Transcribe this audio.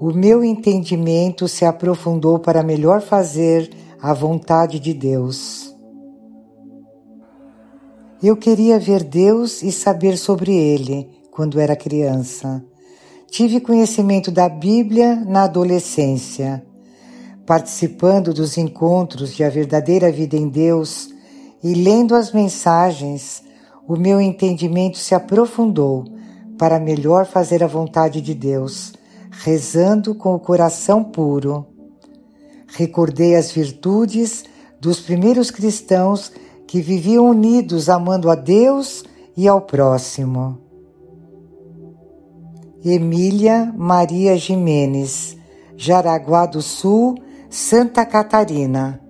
o meu entendimento se aprofundou para melhor fazer a vontade de Deus. Eu queria ver Deus e saber sobre Ele quando era criança. Tive conhecimento da Bíblia na adolescência. Participando dos encontros de A Verdadeira Vida em Deus e lendo as mensagens, o meu entendimento se aprofundou para melhor fazer a vontade de Deus, rezando com o coração puro. Recordei as virtudes dos primeiros cristãos que viviam unidos amando a Deus e ao próximo. Emília Maria Jimenez, Jaraguá do Sul, Santa Catarina